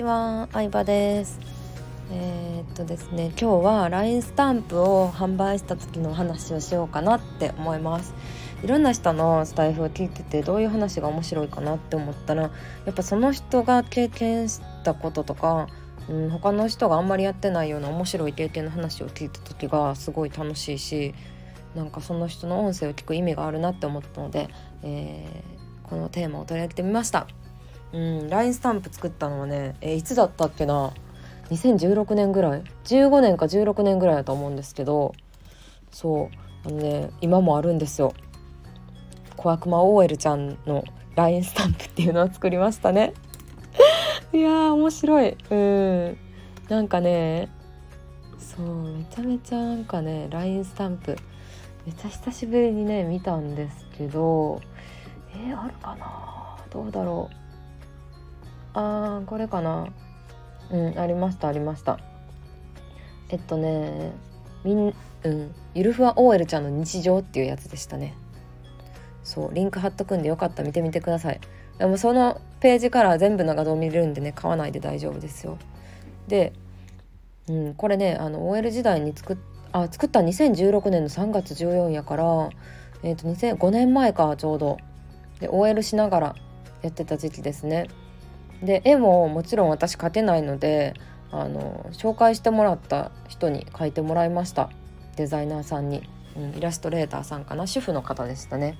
ちは、相葉ですえー、っとですね今日は LINE スタンプを販売した時の話をしようかなって思いますいろんな人のスタイフを聞いててどういう話が面白いかなって思ったらやっぱその人が経験したこととか、うん、他の人があんまりやってないような面白い経験の話を聞いた時がすごい楽しいしなんかその人の音声を聞く意味があるなって思ったので、えー、このテーマを取り上げてみました。うん LINE スタンプ作ったのはねえいつだったっけな？2016年ぐらい。15年か16年ぐらいだと思うんですけどそうあのね今もあるんですよ。小悪魔 OL ちゃんの LINE スタンプっていうのを作りましたね。いや面白い。うん。なんかねそうめちゃめちゃなんかね LINE スタンプめっちゃ久しぶりにね見たんですけどえー、あるかな？どうだろう。あーこれかな。うんありましたありました。えっとねみんうんゆるふわ OL ちゃんの日常っていうやつでしたね。そうリンク貼っとくんでよかった。ら見てみてください。でもそのページから全部の画像見れるんでね買わないで大丈夫ですよ。で、うん、これねあの OL 時代に作っあ作った2016年の3月14やからえっ、ー、と2005年前かちょうど。で OL しながらやってた時期ですね。で絵ももちろん私描てないのであの紹介してもらった人に描いてもらいました。デザイナーさんに、うん、イラストレーターさんかな。主婦の方でしたね。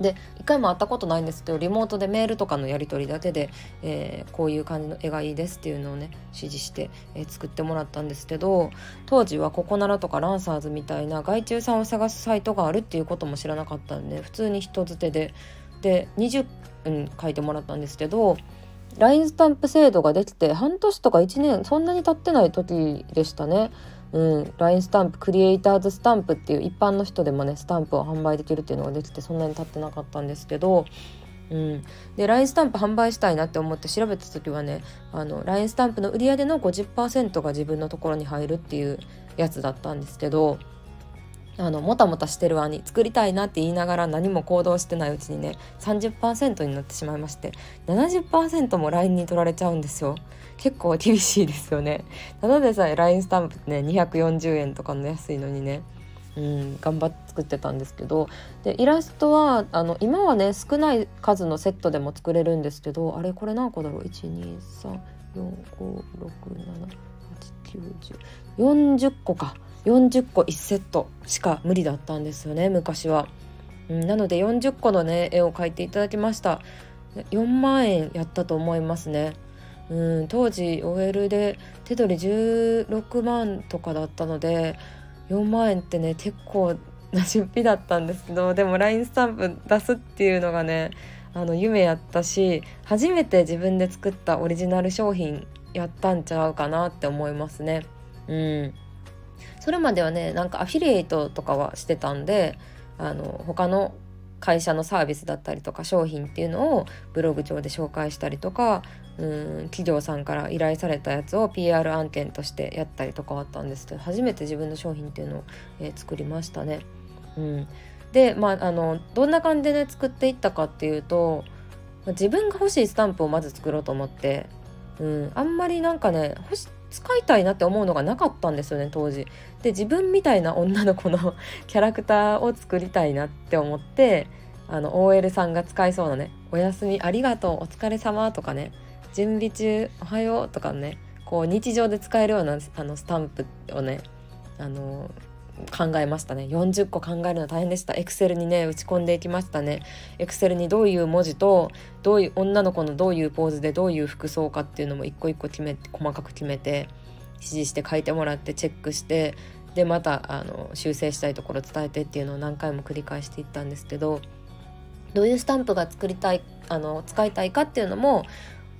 で一回も会ったことないんですけどリモートでメールとかのやり取りだけで、えー、こういう感じの絵がいいですっていうのをね指示して、えー、作ってもらったんですけど当時はココナラとかランサーズみたいな外注さんを探すサイトがあるっていうことも知らなかったんで普通に人づてで。で20分書いてもらったんですけど LINE スタンプ制度ができて半年とか1年そんなに経ってない時でしたね。うん、LINE スタンプクリエイターズスタンプっていう一般の人でもねスタンプを販売できるっていうのができてそんなに経ってなかったんですけど、うん、で LINE スタンプ販売したいなって思って調べた時はねあの LINE スタンプの売り上げの50%が自分のところに入るっていうやつだったんですけどあのもたもたしてるわに作りたいなって言いながら何も行動してないうちにね30%になってしまいまして70%も LINE に取られちゃうんですよ。結構厳しいですよね。ただでさえ LINE スタンプってね240円とかの安いのにねうん頑張って作ってたんですけどでイラストはあの今はね少ない数のセットでも作れるんですけどあれこれ何個だろう？1 2 3 4 5 6 7 40個か。40個1セットしか無理だったんですよね昔は、うん、なので40個のね絵を描いていただきました。4万円やったと思いますね。うん当時 OL で手取り16万とかだったので4万円ってね結構な出費だったんですけどでも LINE スタンプ出すっていうのがねあの夢やったし初めて自分で作ったオリジナル商品やったんちゃうかなって思いますね。うんそれまではねなんかアフィリエイトとかはしてたんであの他の会社のサービスだったりとか商品っていうのをブログ上で紹介したりとかうん企業さんから依頼されたやつを PR 案件としてやったりとかあったんですけど初めて自分の商品っていうのを、えー、作りましたね。うん、でまああのどんな感じでね作っていったかっていうと自分が欲しいスタンプをまず作ろうと思って、うん、あんまりなんかね欲し使いたいなって思うのがなかったんですよね当時。で自分みたいな女の子の キャラクターを作りたいなって思ってあの OL さんが使いそうなね「おやすみありがとうお疲れ様とかね「準備中おはよう」とかねこう日常で使えるようなあのスタンプをねあの考えましたね。40個考えるの大変でした。エクセルにね打ち込んでいきましたね。エクセルにどういう文字とどういう女の子のどういうポーズでどういう服装かっていうのも一個一個決めて細かく決めて指示して書いてもらってチェックしてでまたあの修正したいところ伝えてっていうのを何回も繰り返していったんですけどどういうスタンプが作りたいあの使いたいかっていうのも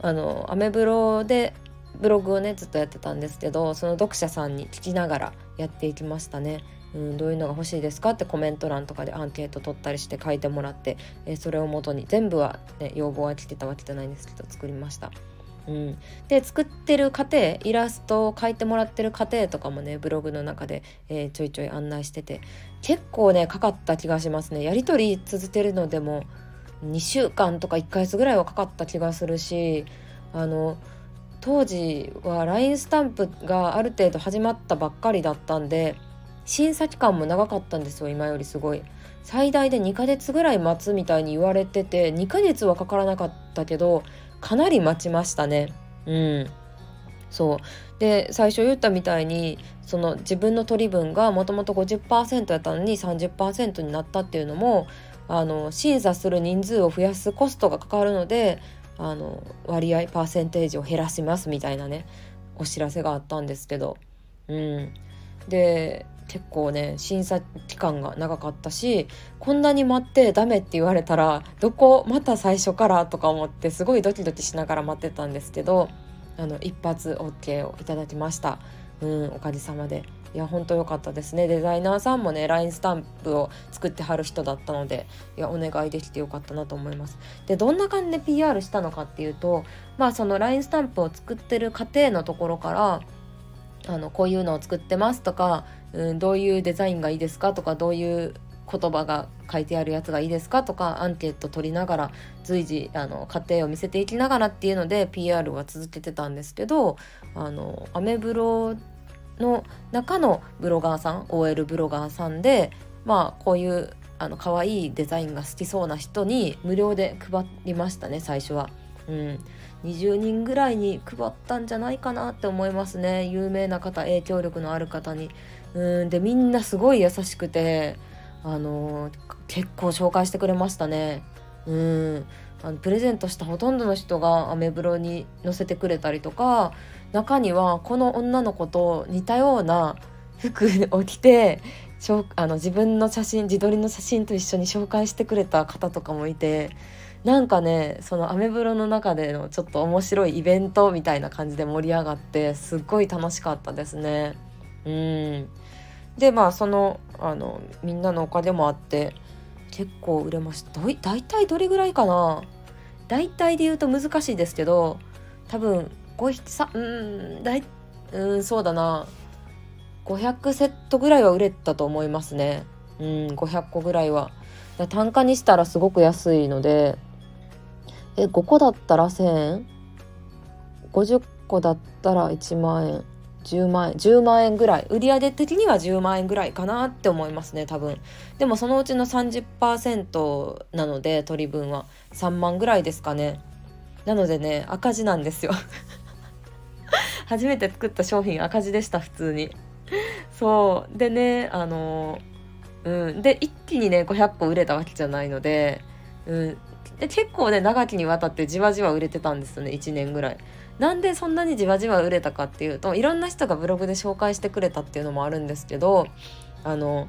あのアメブロでブログをねずっとやってたんですけどその読者さんに聞きながらやっていきましたね。うん、どういうのが欲しいですかってコメント欄とかでアンケート取ったりして書いてもらって、えー、それをもとに全部は、ね、要望は来てたわけじゃないんですけど作りました。うん、で作ってる過程イラストを描いてもらってる過程とかもねブログの中で、えー、ちょいちょい案内してて結構ねかかった気がしますねやり取り続けるのでも2週間とか1ヶ月ぐらいはかかった気がするしあの当時は LINE スタンプがある程度始まったばっかりだったんで審査期間も長かったんですよ今よりすごい。最大で2ヶ月ぐらい待つみたいに言われてて2ヶ月はかからなかったけどかなり待ちましたね。うんそうで最初言ったみたいにその自分の取り分がもともと50%やったのに30%になったっていうのもあの審査する人数を増やすコストがかかるのであの割合パーセンテージを減らしますみたいなねお知らせがあったんですけど、うん、で結構ね審査期間が長かったしこんなに待ってダメって言われたらどこまた最初からとか思ってすごいドキドキしながら待ってたんですけどあの一発 OK をいただきました。うん、おかげさまで。いや本当良かったですね。デザイナーさんもね LINE スタンプを作ってはる人だったのでいやお願いできてよかったなと思います。でどんな感じで PR したのかっていうとまあその LINE スタンプを作ってる過程のところからあのこういうのを作ってますとか、うん、どういうデザインがいいですかとかどういう言葉が書いてあるやつがいいですかとかアンケート取りながら随時あの過程を見せていきながらっていうので PR は続けてたんですけどあのアメブロの中のブロガーさん OL ブロガーさんでまあこういうあの可愛いデザインが好きそうな人に無料で配りましたね最初は。うん、20人ぐらいに配ったんじゃないかなって思いますね有名な方影響力のある方に。うんでみんなすごい優しくてあの結構紹介してくれましたね。うんあのプレゼントしたほとんどの人がアメブロに載せてくれたりとか中にはこの女の子と似たような服を着てあの自分の写真自撮りの写真と一緒に紹介してくれた方とかもいてなんかねそのアメブロの中でのちょっと面白いイベントみたいな感じで盛り上がってすっごい楽しかったですね。うん。でまあそのあのみんなのお金もあって結構売れました。大体どれぐらいかな？大体で言うと難しいですけど多分5さうんだいうんそうだな。500セットぐらいは売れたと思いますね。うん500個ぐらいは。単価にしたらすごく安いのでえ5個だったら1000円？50個だったら1万円。10万円。10万円ぐらい。売上的には10万円ぐらいかなって思いますね多分。でもそのうちの30%なので取り分は。3万ぐらいですかね。なのでね赤字なんですよ。初めて作った商品赤字でした普通に。そう。でねあのうん。で一気にね500個売れたわけじゃないので,、うん、で結構ね長きにわたってじわじわ売れてたんですよね1年ぐらい。なんでそんなにじわじわ売れたかっていうといろんな人がブログで紹介してくれたっていうのもあるんですけどあの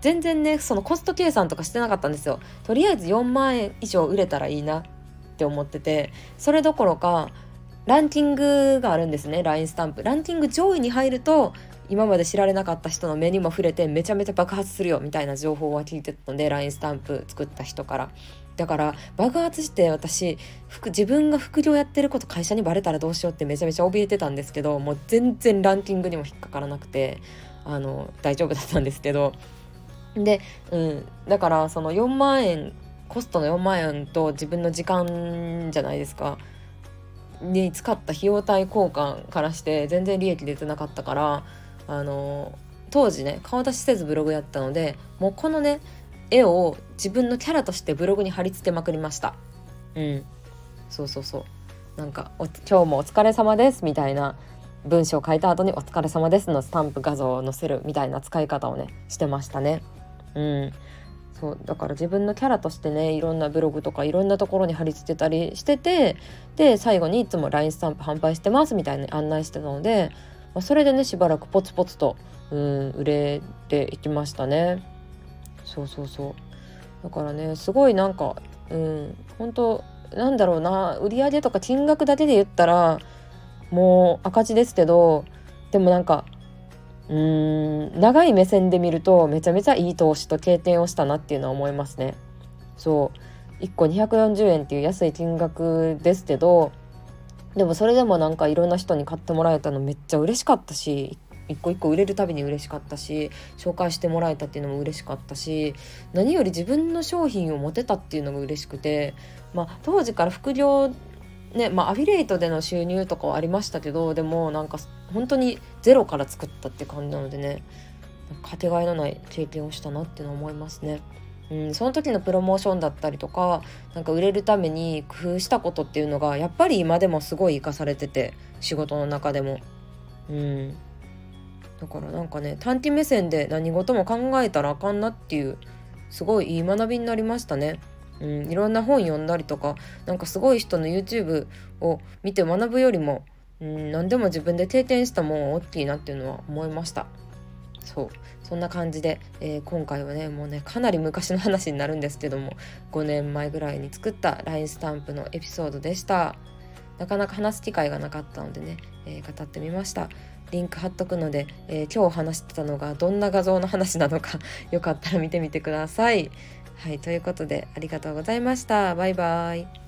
全然ねそのコスト計算とかしてなかったんですよ。とりあえず4万円以上売れたらいいなって思っててそれどころかランキングがあるんですね LINE スタンプランキング上位に入ると今まで知られなかった人の目にも触れてめちゃめちゃ爆発するよみたいな情報は聞いてたので LINE スタンプ作った人からだから爆発して私自分が副業やってること会社にバレたらどうしようってめちゃめちゃ怯えてたんですけどもう全然ランキングにも引っかからなくてあの大丈夫だったんですけど。で、うん、だからその4万円コストの4万円と自分の時間じゃないですか。に使った費用対効果からして全然利益出てなかったからあの当時ね顔出しせずブログやったのでもうこのね絵を自分のキャラとしてブログに貼り付けまくりました。うん。そうそうそう。なんか「今日もお疲れ様です」みたいな文章を書いた後に「お疲れ様です」のスタンプ画像を載せるみたいな使い方をねしてましたね。うん。そう。だから自分のキャラとしてねいろんなブログとかいろんなところに貼り付けたりしててで最後にいつも LINE スタンプ販売してますみたいに案内してたので、まあ、それでねしばらくポツポツとうん売れていきましたね。そうそうそう。だからねすごいなんかうん。本当なんだろうな。売上とか金額だけで言ったらもう赤字ですけどでもなんかうーん長い目線で見るとめちゃめちゃいい投資と経験をしたなっていうのは思いますね。そう。1個240円っていう安い金額ですけどでもそれでもなんかいろんな人に買ってもらえたのめっちゃ嬉しかったし一個一個売れるたびに嬉しかったし紹介してもらえたっていうのも嬉しかったし何より自分の商品を持てたっていうのが嬉しくてまあ当時から副業ねまあアフィリエイトでの収入とかはありましたけどでもなんか本当にゼロから作ったって感じなのでねかけがえのない経験をしたなっての思いますね。うん、その時のプロモーションだったりとかなんか売れるために工夫したことっていうのがやっぱり今でもすごい生かされてて仕事の中でも。うん、だからなんかね短期目線で何事も考えたらあかんなっていうすごいいい学びになりましたね。うん、いろんな本読んだりとかなんかすごい人の YouTube を見て学ぶよりも、うん、何でも自分で定点したもん大きいなっていうのは思いました。そう。そんな感じで、えー、今回はねもうねかなり昔の話になるんですけども5年前ぐらいに作った LINE スタンプのエピソードでした。なかなか話す機会がなかったのでね、えー、語ってみましたリンク貼っとくので、えー、今日話してたのがどんな画像の話なのか よかったら見てみてください。はい、ということでありがとうございました。バイバイ。